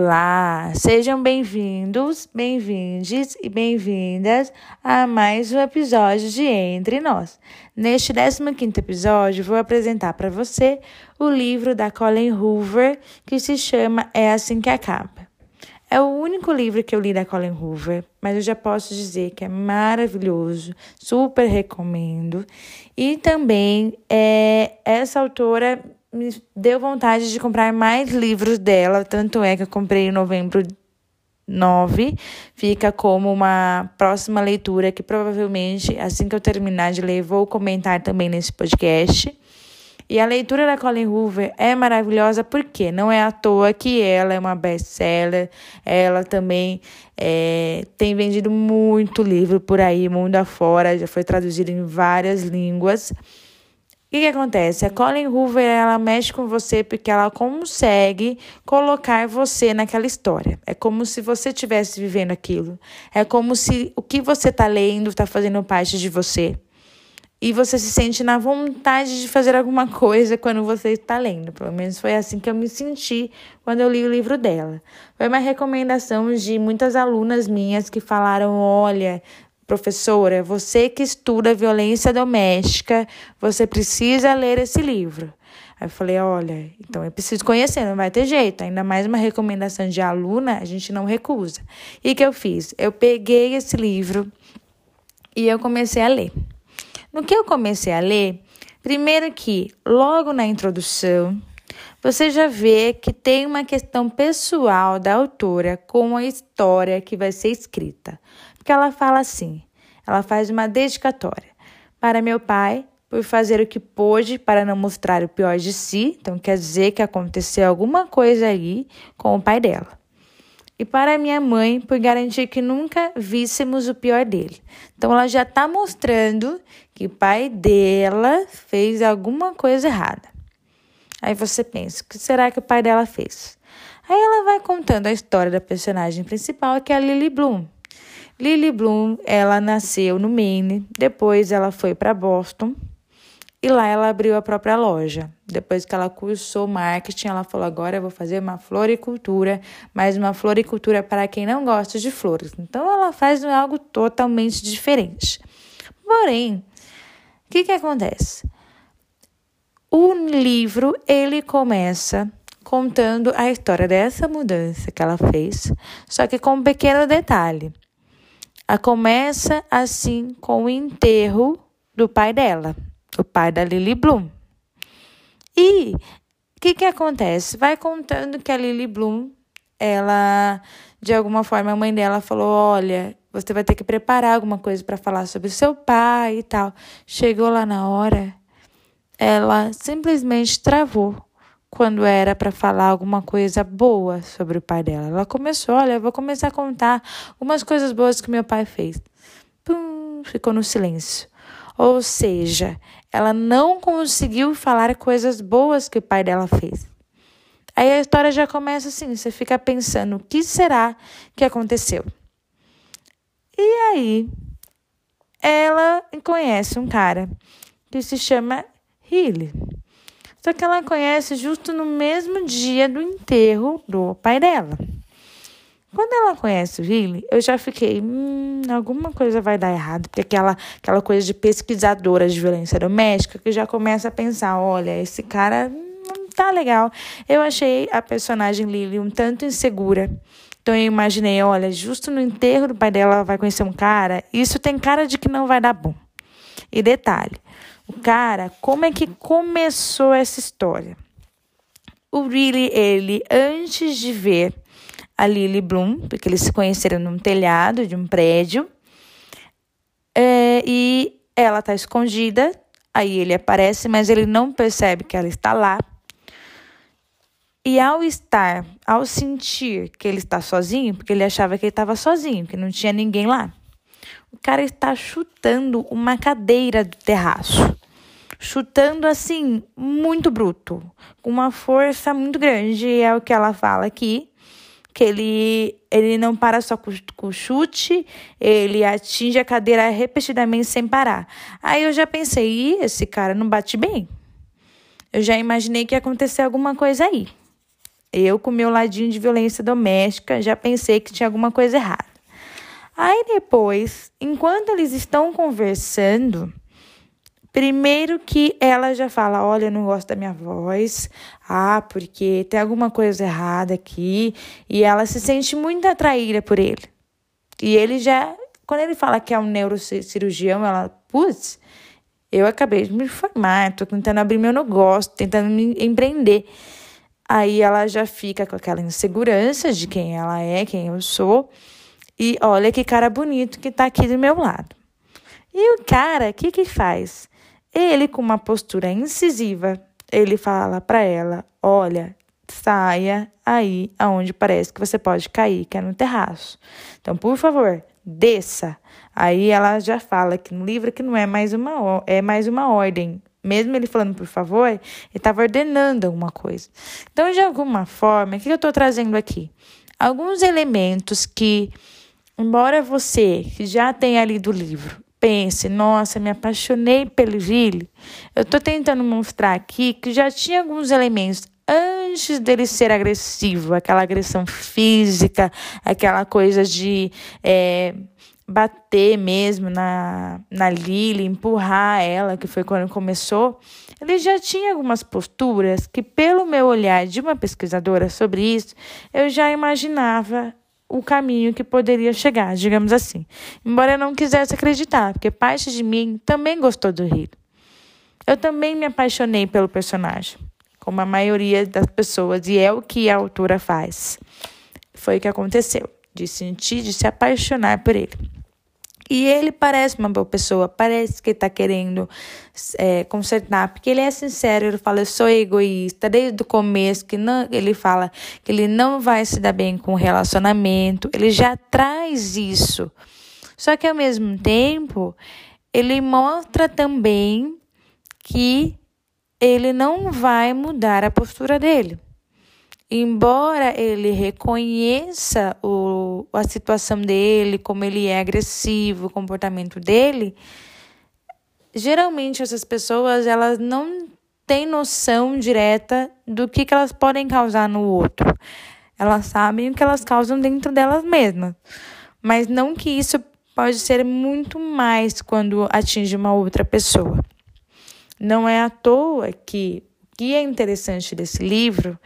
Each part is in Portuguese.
Olá, sejam bem-vindos, bem-vindes e bem-vindas a mais um episódio de Entre Nós. Neste 15 episódio, vou apresentar para você o livro da Colin Hoover que se chama É Assim que Acaba. É o único livro que eu li da Colin Hoover, mas eu já posso dizer que é maravilhoso, super recomendo. E também é, essa autora me deu vontade de comprar mais livros dela, tanto é que eu comprei em novembro 9, fica como uma próxima leitura que provavelmente, assim que eu terminar de ler, vou comentar também nesse podcast. E a leitura da Colin Hoover é maravilhosa porque não é à toa que ela é uma best-seller, ela também é, tem vendido muito livro por aí, mundo afora, já foi traduzido em várias línguas. O que, que, acontece? A Colin Hoover ela mexe com você porque ela consegue colocar você naquela história. É como se você estivesse vivendo aquilo. É como se o que você está lendo está fazendo parte de você. E você se sente na vontade de fazer alguma coisa quando você está lendo. Pelo menos foi assim que eu me senti quando eu li o livro dela. Foi uma recomendação de muitas alunas minhas que falaram: olha, Professora, você que estuda violência doméstica, você precisa ler esse livro. Aí eu falei: olha, então eu preciso conhecer, não vai ter jeito. Ainda mais uma recomendação de aluna, a gente não recusa. E o que eu fiz? Eu peguei esse livro e eu comecei a ler. No que eu comecei a ler, primeiro que logo na introdução, você já vê que tem uma questão pessoal da autora com a história que vai ser escrita. Porque ela fala assim: ela faz uma dedicatória para meu pai por fazer o que pôde para não mostrar o pior de si, então quer dizer que aconteceu alguma coisa aí com o pai dela. E para minha mãe por garantir que nunca víssemos o pior dele. Então ela já está mostrando que o pai dela fez alguma coisa errada. Aí você pensa, o que será que o pai dela fez? Aí ela vai contando a história da personagem principal, que é a Lily Bloom. Lily Bloom, ela nasceu no Maine, depois ela foi para Boston e lá ela abriu a própria loja. Depois que ela cursou marketing, ela falou: agora eu vou fazer uma floricultura, mas uma floricultura para quem não gosta de flores. Então ela faz algo totalmente diferente. Porém, o que, que acontece? O livro ele começa contando a história dessa mudança que ela fez, só que com um pequeno detalhe. A começa assim com o enterro do pai dela, o pai da Lily Bloom. E o que, que acontece? Vai contando que a Lily Bloom, ela, de alguma forma, a mãe dela falou: olha, você vai ter que preparar alguma coisa para falar sobre o seu pai e tal. Chegou lá na hora, ela simplesmente travou quando era para falar alguma coisa boa sobre o pai dela. Ela começou, olha, eu vou começar a contar algumas coisas boas que meu pai fez. Pum, ficou no silêncio. Ou seja, ela não conseguiu falar coisas boas que o pai dela fez. Aí a história já começa assim, você fica pensando, o que será que aconteceu? E aí, ela conhece um cara que se chama Hilly. Só que ela conhece justo no mesmo dia do enterro do pai dela. Quando ela conhece o Riley, eu já fiquei, hum, alguma coisa vai dar errado, porque aquela, aquela coisa de pesquisadora de violência doméstica que já começa a pensar, olha, esse cara não tá legal. Eu achei a personagem Lily um tanto insegura. Então eu imaginei, olha, justo no enterro do pai dela ela vai conhecer um cara, isso tem cara de que não vai dar bom. E detalhe, cara, como é que começou essa história? O Really, ele, antes de ver a Lily Bloom, porque eles se conheceram num telhado de um prédio, é, e ela está escondida, aí ele aparece, mas ele não percebe que ela está lá. E ao estar, ao sentir que ele está sozinho, porque ele achava que ele estava sozinho, que não tinha ninguém lá, o cara está chutando uma cadeira do terraço. Chutando assim, muito bruto, com uma força muito grande. É o que ela fala aqui. Que ele, ele não para só com, com chute, ele atinge a cadeira repetidamente sem parar. Aí eu já pensei, esse cara não bate bem. Eu já imaginei que ia acontecer alguma coisa aí. Eu, com meu ladinho de violência doméstica, já pensei que tinha alguma coisa errada. Aí depois, enquanto eles estão conversando, primeiro que ela já fala: Olha, eu não gosto da minha voz, ah, porque tem alguma coisa errada aqui, e ela se sente muito atraída por ele. E ele já, quando ele fala que é um neurocirurgião, ela, putz, eu acabei de me formar, tô tentando abrir meu negócio, tentando me empreender. Aí ela já fica com aquela insegurança de quem ela é, quem eu sou. E olha que cara bonito que tá aqui do meu lado. E o cara, o que que faz? Ele, com uma postura incisiva, ele fala para ela: Olha, saia aí aonde parece que você pode cair, que é no terraço. Então, por favor, desça. Aí ela já fala que no livro que não é mais uma é mais uma ordem, mesmo ele falando por favor, ele estava ordenando alguma coisa. Então, de alguma forma, o que eu estou trazendo aqui? Alguns elementos que, embora você que já tenha lido o livro, pense, nossa, me apaixonei pelo Ville, eu estou tentando mostrar aqui que já tinha alguns elementos antes dele ser agressivo, aquela agressão física, aquela coisa de. É, bater mesmo na, na Lily, empurrar ela, que foi quando começou, ele já tinha algumas posturas que, pelo meu olhar de uma pesquisadora sobre isso, eu já imaginava o caminho que poderia chegar, digamos assim. Embora eu não quisesse acreditar, porque parte de mim também gostou do Rio. Eu também me apaixonei pelo personagem, como a maioria das pessoas, e é o que a autora faz. Foi o que aconteceu, de sentir, de se apaixonar por ele. E ele parece uma boa pessoa, parece que está querendo é, consertar, porque ele é sincero, ele fala, eu sou egoísta, desde o começo, que não, ele fala que ele não vai se dar bem com o relacionamento, ele já traz isso. Só que ao mesmo tempo, ele mostra também que ele não vai mudar a postura dele embora ele reconheça a situação dele, como ele é agressivo, o comportamento dele, geralmente essas pessoas elas não têm noção direta do que, que elas podem causar no outro. Elas sabem o que elas causam dentro delas mesmas, mas não que isso pode ser muito mais quando atinge uma outra pessoa. Não é à toa que que é interessante desse livro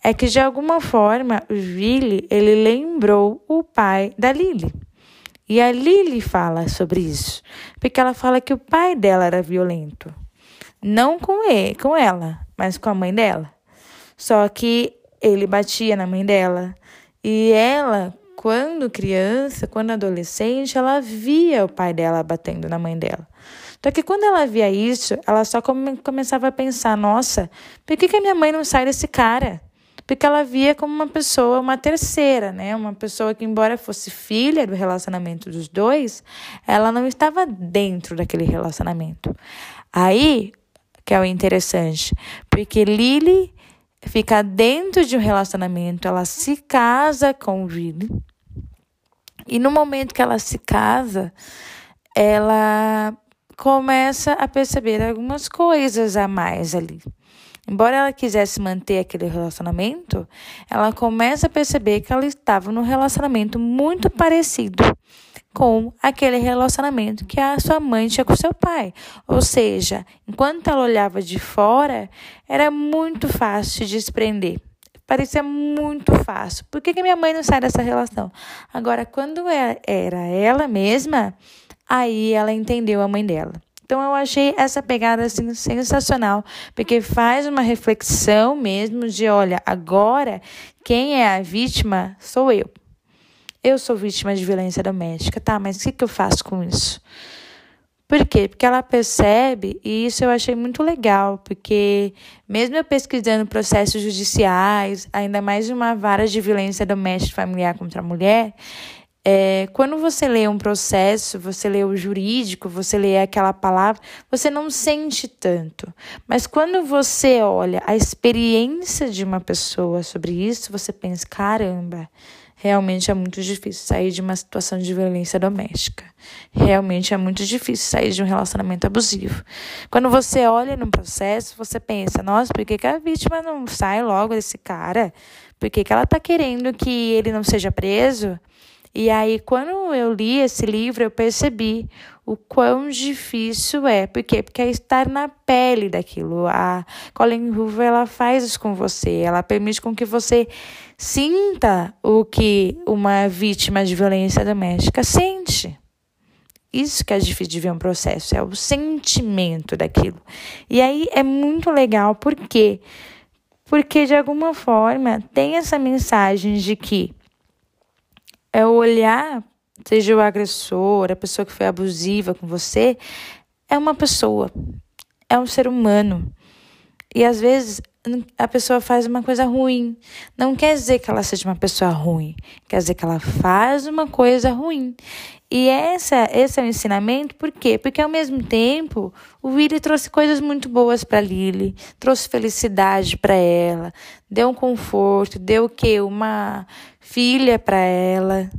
é que de alguma forma o Vili ele lembrou o pai da Lily. E a Lily fala sobre isso, porque ela fala que o pai dela era violento, não com ele, com ela, mas com a mãe dela. Só que ele batia na mãe dela e ela, quando criança, quando adolescente, ela via o pai dela batendo na mãe dela. Só que quando ela via isso, ela só come, começava a pensar: nossa, por que, que a minha mãe não sai desse cara? porque ela via como uma pessoa, uma terceira, né? Uma pessoa que, embora fosse filha do relacionamento dos dois, ela não estava dentro daquele relacionamento. Aí, que é o interessante, porque Lily fica dentro de um relacionamento, ela se casa com o e no momento que ela se casa, ela começa a perceber algumas coisas a mais ali. Embora ela quisesse manter aquele relacionamento, ela começa a perceber que ela estava num relacionamento muito parecido com aquele relacionamento que a sua mãe tinha com seu pai. Ou seja, enquanto ela olhava de fora, era muito fácil de desprender. Parecia muito fácil. Por que, que minha mãe não sai dessa relação? Agora, quando é, era ela mesma, aí ela entendeu a mãe dela. Então eu achei essa pegada assim sensacional, porque faz uma reflexão mesmo de, olha, agora quem é a vítima sou eu. Eu sou vítima de violência doméstica, tá? Mas o que, que eu faço com isso? Por quê? Porque ela percebe, e isso eu achei muito legal, porque mesmo eu pesquisando processos judiciais, ainda mais uma vara de violência doméstica familiar contra a mulher, é, quando você lê um processo, você lê o jurídico, você lê aquela palavra, você não sente tanto. Mas quando você olha a experiência de uma pessoa sobre isso, você pensa: caramba, Realmente é muito difícil sair de uma situação de violência doméstica. Realmente é muito difícil sair de um relacionamento abusivo. Quando você olha no processo, você pensa: nossa, por que, que a vítima não sai logo desse cara? Por que, que ela está querendo que ele não seja preso? E aí, quando eu li esse livro, eu percebi o quão difícil é. Por quê? Porque é estar na pele daquilo. A Colin Hoover, ela faz isso com você. Ela permite com que você sinta o que uma vítima de violência doméstica sente. Isso que é difícil de ver um processo, é o sentimento daquilo. E aí é muito legal, por quê? Porque de alguma forma tem essa mensagem de que é olhar, seja o agressor, a pessoa que foi abusiva com você, é uma pessoa, é um ser humano. E às vezes a pessoa faz uma coisa ruim. Não quer dizer que ela seja uma pessoa ruim, quer dizer que ela faz uma coisa ruim. E essa, esse é o ensinamento, por quê? Porque ao mesmo tempo, o Willy trouxe coisas muito boas para Lily, trouxe felicidade para ela, deu um conforto, deu o quê? Uma filha para ela,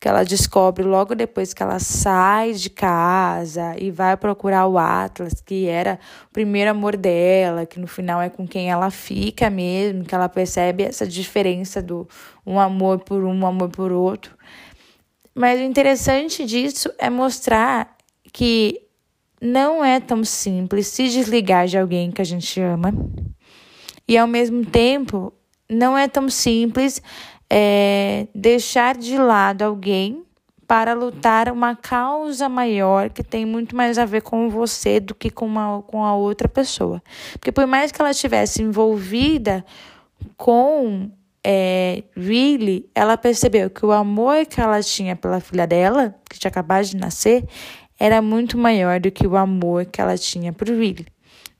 que ela descobre logo depois que ela sai de casa e vai procurar o Atlas, que era o primeiro amor dela, que no final é com quem ela fica mesmo, que ela percebe essa diferença do um amor por um, um amor por outro. Mas o interessante disso é mostrar que não é tão simples se desligar de alguém que a gente ama. E ao mesmo tempo, não é tão simples é, deixar de lado alguém para lutar uma causa maior que tem muito mais a ver com você do que com, uma, com a outra pessoa. Porque por mais que ela estivesse envolvida com é, really, ela percebeu que o amor que ela tinha pela filha dela, que tinha acabado de nascer, era muito maior do que o amor que ela tinha por Willie.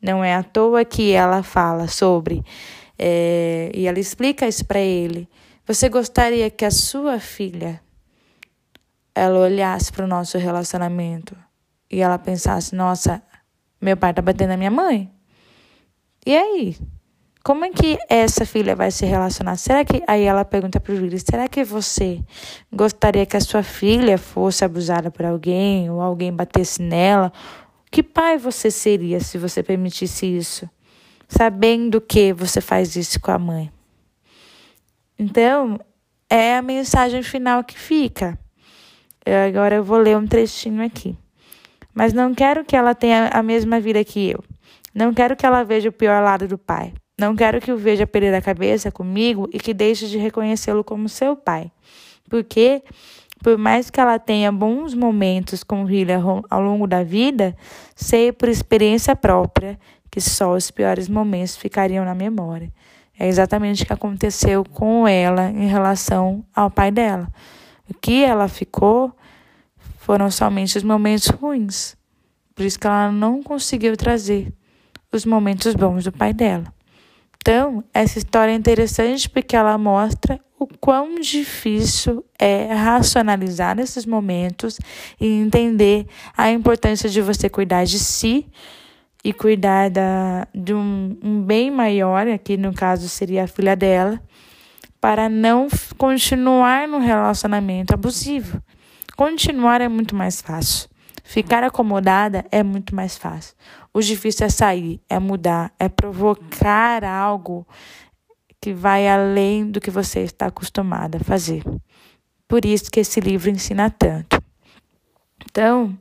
Não é à toa que ela fala sobre, é, e ela explica isso para ele. Você gostaria que a sua filha ela olhasse para o nosso relacionamento e ela pensasse: nossa, meu pai tá batendo na minha mãe? E aí? Como é que essa filha vai se relacionar? Será que. Aí ela pergunta para o Willy: será que você gostaria que a sua filha fosse abusada por alguém ou alguém batesse nela? Que pai você seria se você permitisse isso? Sabendo que você faz isso com a mãe. Então, é a mensagem final que fica. Eu, agora eu vou ler um trechinho aqui. Mas não quero que ela tenha a mesma vida que eu. Não quero que ela veja o pior lado do pai. Não quero que o veja perder a cabeça comigo e que deixe de reconhecê-lo como seu pai. Porque, por mais que ela tenha bons momentos com William ao longo da vida, sei por experiência própria que só os piores momentos ficariam na memória. É exatamente o que aconteceu com ela em relação ao pai dela. O que ela ficou foram somente os momentos ruins. Por isso que ela não conseguiu trazer os momentos bons do pai dela. Então, essa história é interessante porque ela mostra o quão difícil é racionalizar nesses momentos e entender a importância de você cuidar de si e cuidar da, de um, um bem maior, aqui no caso seria a filha dela, para não continuar no relacionamento abusivo. Continuar é muito mais fácil. Ficar acomodada é muito mais fácil. O difícil é sair, é mudar, é provocar algo que vai além do que você está acostumada a fazer. Por isso que esse livro ensina tanto. Então,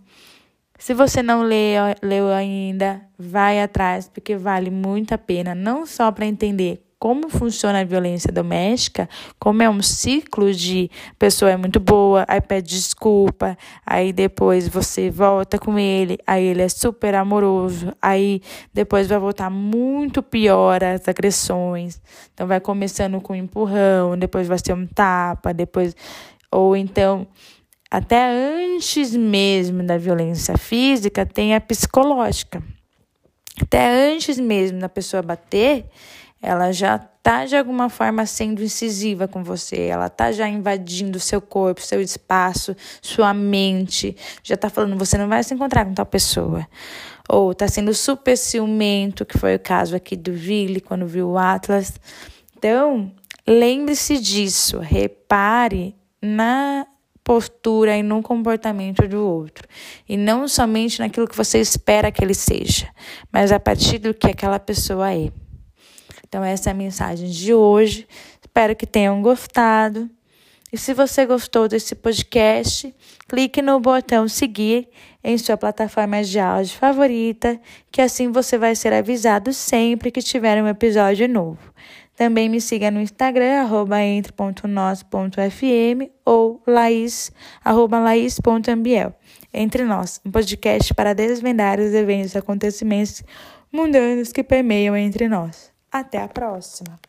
se você não leu, leu ainda, vai atrás, porque vale muito a pena, não só para entender como funciona a violência doméstica, como é um ciclo de pessoa é muito boa, aí pede desculpa, aí depois você volta com ele, aí ele é super amoroso, aí depois vai voltar muito pior as agressões. Então vai começando com um empurrão, depois vai ser um tapa, depois ou então até antes mesmo da violência física tem a psicológica. Até antes mesmo da pessoa bater, ela já está de alguma forma sendo incisiva com você, ela está já invadindo seu corpo, seu espaço, sua mente, já está falando você não vai se encontrar com tal pessoa. Ou está sendo super ciumento, que foi o caso aqui do Vili quando viu o Atlas. Então, Lembre-se disso, repare na postura e no comportamento do outro. E não somente naquilo que você espera que ele seja, mas a partir do que aquela pessoa é. Então, essa é a mensagem de hoje. Espero que tenham gostado. E se você gostou desse podcast, clique no botão seguir em sua plataforma de áudio favorita, que assim você vai ser avisado sempre que tiver um episódio novo. Também me siga no Instagram, arroba ou laís, arroba laís.ambiel. Entre Nós, um podcast para desvendar os eventos e acontecimentos mundanos que permeiam entre nós. Até a próxima!